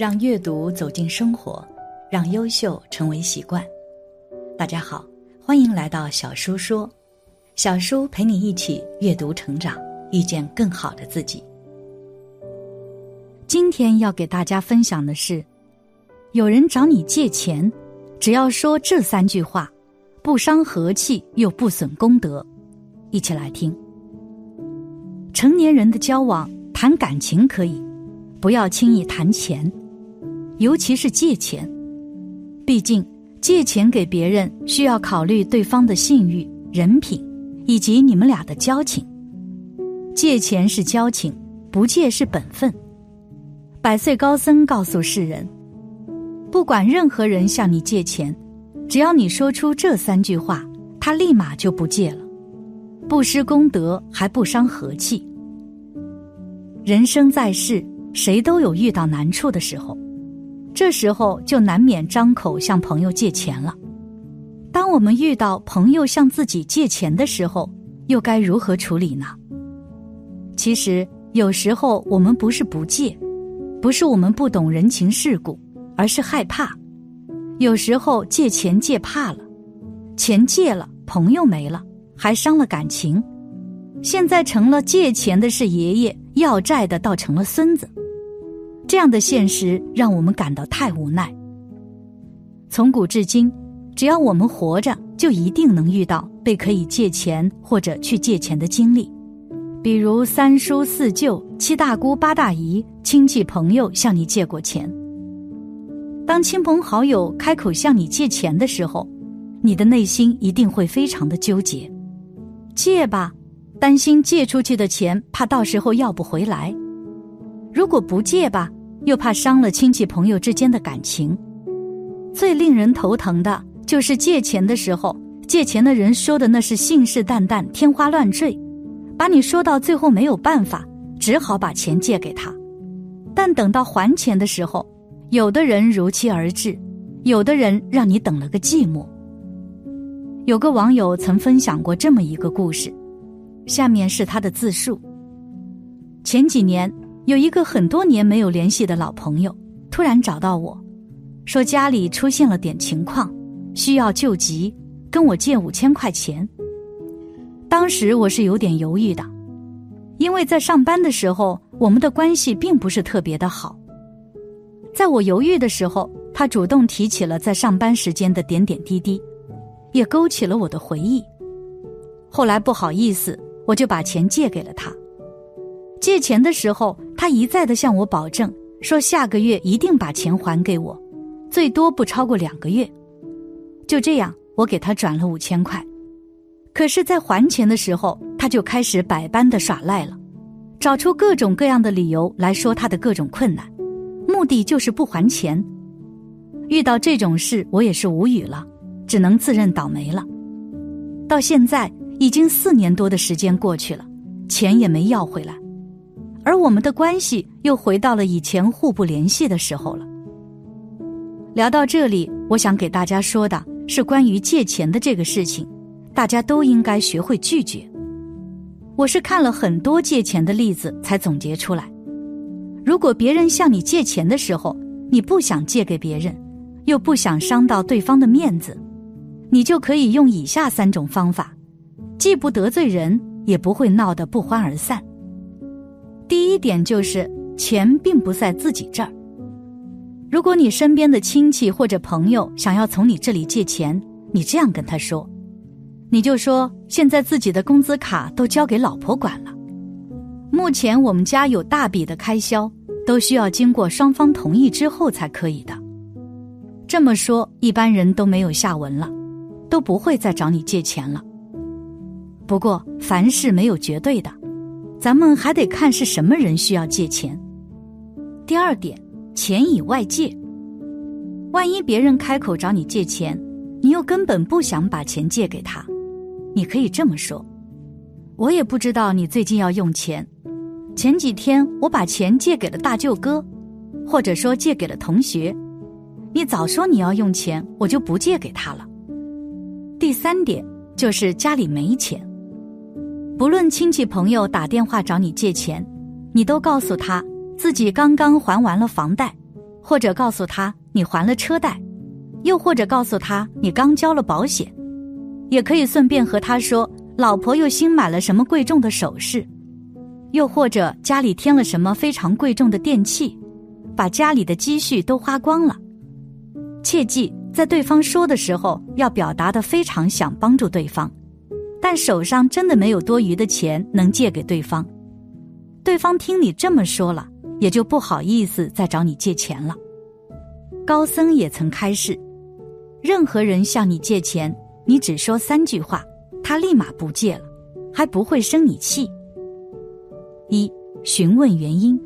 让阅读走进生活，让优秀成为习惯。大家好，欢迎来到小叔说，小叔陪你一起阅读成长，遇见更好的自己。今天要给大家分享的是，有人找你借钱，只要说这三句话，不伤和气又不损功德。一起来听。成年人的交往，谈感情可以，不要轻易谈钱。尤其是借钱，毕竟借钱给别人需要考虑对方的信誉、人品，以及你们俩的交情。借钱是交情，不借是本分。百岁高僧告诉世人：不管任何人向你借钱，只要你说出这三句话，他立马就不借了，不失功德，还不伤和气。人生在世，谁都有遇到难处的时候。这时候就难免张口向朋友借钱了。当我们遇到朋友向自己借钱的时候，又该如何处理呢？其实有时候我们不是不借，不是我们不懂人情世故，而是害怕。有时候借钱借怕了，钱借了，朋友没了，还伤了感情。现在成了借钱的是爷爷，要债的倒成了孙子。这样的现实让我们感到太无奈。从古至今，只要我们活着，就一定能遇到被可以借钱或者去借钱的经历，比如三叔四舅、七大姑八大姨、亲戚朋友向你借过钱。当亲朋好友开口向你借钱的时候，你的内心一定会非常的纠结。借吧，担心借出去的钱怕到时候要不回来；如果不借吧。又怕伤了亲戚朋友之间的感情，最令人头疼的就是借钱的时候，借钱的人说的那是信誓旦旦、天花乱坠，把你说到最后没有办法，只好把钱借给他。但等到还钱的时候，有的人如期而至，有的人让你等了个寂寞。有个网友曾分享过这么一个故事，下面是他的自述：前几年。有一个很多年没有联系的老朋友，突然找到我，说家里出现了点情况，需要救急，跟我借五千块钱。当时我是有点犹豫的，因为在上班的时候，我们的关系并不是特别的好。在我犹豫的时候，他主动提起了在上班时间的点点滴滴，也勾起了我的回忆。后来不好意思，我就把钱借给了他。借钱的时候，他一再的向我保证，说下个月一定把钱还给我，最多不超过两个月。就这样，我给他转了五千块。可是，在还钱的时候，他就开始百般的耍赖了，找出各种各样的理由来说他的各种困难，目的就是不还钱。遇到这种事，我也是无语了，只能自认倒霉了。到现在已经四年多的时间过去了，钱也没要回来。而我们的关系又回到了以前互不联系的时候了。聊到这里，我想给大家说的是关于借钱的这个事情，大家都应该学会拒绝。我是看了很多借钱的例子才总结出来。如果别人向你借钱的时候，你不想借给别人，又不想伤到对方的面子，你就可以用以下三种方法，既不得罪人，也不会闹得不欢而散。第一点就是钱并不在自己这儿。如果你身边的亲戚或者朋友想要从你这里借钱，你这样跟他说，你就说现在自己的工资卡都交给老婆管了，目前我们家有大笔的开销，都需要经过双方同意之后才可以的。这么说，一般人都没有下文了，都不会再找你借钱了。不过，凡事没有绝对的，咱们还得看是什么人需要借钱。第二点，钱以外借。万一别人开口找你借钱，你又根本不想把钱借给他，你可以这么说：“我也不知道你最近要用钱，前几天我把钱借给了大舅哥，或者说借给了同学。你早说你要用钱，我就不借给他了。”第三点就是家里没钱。不论亲戚朋友打电话找你借钱，你都告诉他自己刚刚还完了房贷，或者告诉他你还了车贷，又或者告诉他你刚交了保险，也可以顺便和他说老婆又新买了什么贵重的首饰，又或者家里添了什么非常贵重的电器，把家里的积蓄都花光了。切记在对方说的时候要表达的非常想帮助对方。但手上真的没有多余的钱能借给对方，对方听你这么说了，也就不好意思再找你借钱了。高僧也曾开示：任何人向你借钱，你只说三句话，他立马不借了，还不会生你气。一、询问原因。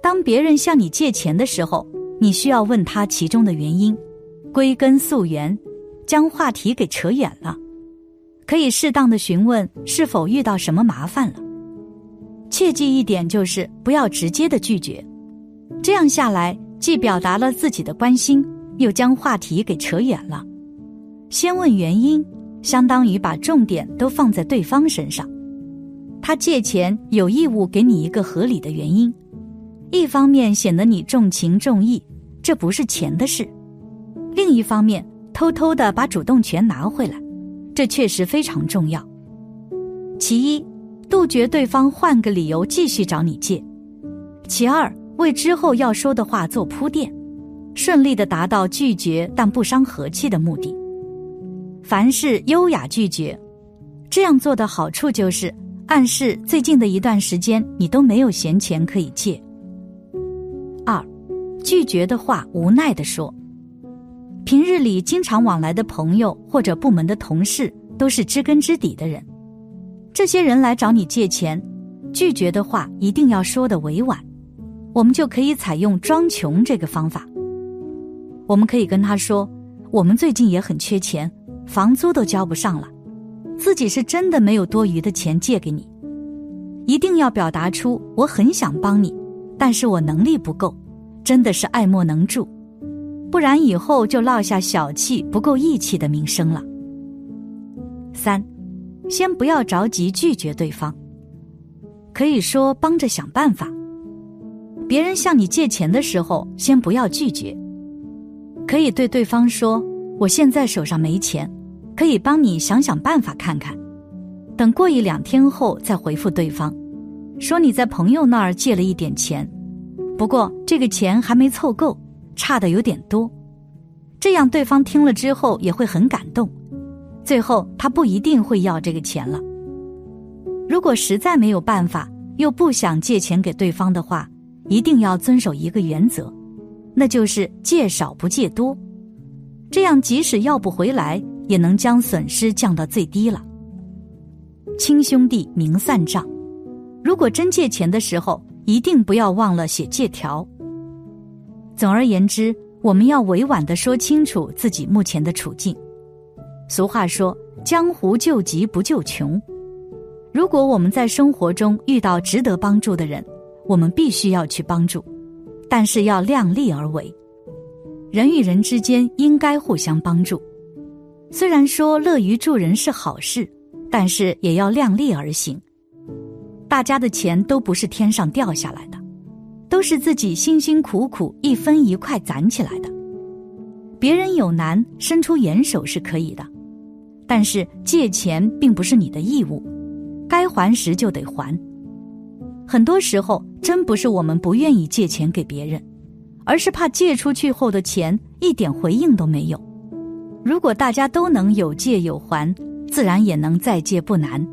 当别人向你借钱的时候，你需要问他其中的原因，归根溯源，将话题给扯远了。可以适当的询问是否遇到什么麻烦了，切记一点就是不要直接的拒绝，这样下来既表达了自己的关心，又将话题给扯远了。先问原因，相当于把重点都放在对方身上。他借钱有义务给你一个合理的原因，一方面显得你重情重义，这不是钱的事；另一方面，偷偷的把主动权拿回来。这确实非常重要。其一，杜绝对方换个理由继续找你借；其二，为之后要说的话做铺垫，顺利的达到拒绝但不伤和气的目的。凡事优雅拒绝，这样做的好处就是暗示最近的一段时间你都没有闲钱可以借。二，拒绝的话无奈的说。平日里经常往来的朋友或者部门的同事都是知根知底的人，这些人来找你借钱，拒绝的话一定要说的委婉，我们就可以采用装穷这个方法。我们可以跟他说，我们最近也很缺钱，房租都交不上了，自己是真的没有多余的钱借给你，一定要表达出我很想帮你，但是我能力不够，真的是爱莫能助。不然以后就落下小气、不够义气的名声了。三，先不要着急拒绝对方，可以说帮着想办法。别人向你借钱的时候，先不要拒绝，可以对对方说：“我现在手上没钱，可以帮你想想办法看看。”等过一两天后再回复对方，说你在朋友那儿借了一点钱，不过这个钱还没凑够。差的有点多，这样对方听了之后也会很感动，最后他不一定会要这个钱了。如果实在没有办法，又不想借钱给对方的话，一定要遵守一个原则，那就是借少不借多，这样即使要不回来，也能将损失降到最低了。亲兄弟明算账，如果真借钱的时候，一定不要忘了写借条。总而言之，我们要委婉的说清楚自己目前的处境。俗话说：“江湖救急不救穷。”如果我们在生活中遇到值得帮助的人，我们必须要去帮助，但是要量力而为。人与人之间应该互相帮助。虽然说乐于助人是好事，但是也要量力而行。大家的钱都不是天上掉下来的。都是自己辛辛苦苦一分一块攒起来的，别人有难伸出援手是可以的，但是借钱并不是你的义务，该还时就得还。很多时候真不是我们不愿意借钱给别人，而是怕借出去后的钱一点回应都没有。如果大家都能有借有还，自然也能再借不难。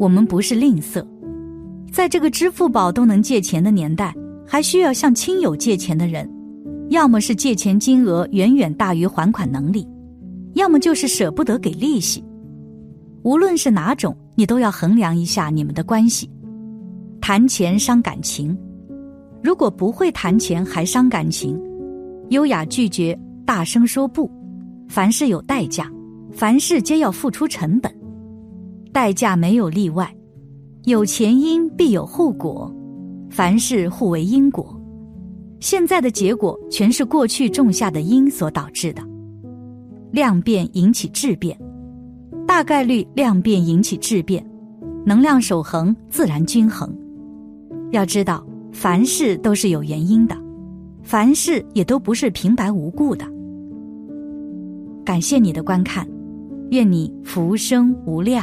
我们不是吝啬。在这个支付宝都能借钱的年代，还需要向亲友借钱的人，要么是借钱金额远远大于还款能力，要么就是舍不得给利息。无论是哪种，你都要衡量一下你们的关系。谈钱伤感情，如果不会谈钱还伤感情，优雅拒绝，大声说不。凡事有代价，凡事皆要付出成本，代价没有例外。有前因必有后果，凡事互为因果。现在的结果全是过去种下的因所导致的。量变引起质变，大概率量变引起质变，能量守恒自然均衡。要知道，凡事都是有原因的，凡事也都不是平白无故的。感谢你的观看，愿你福生无量。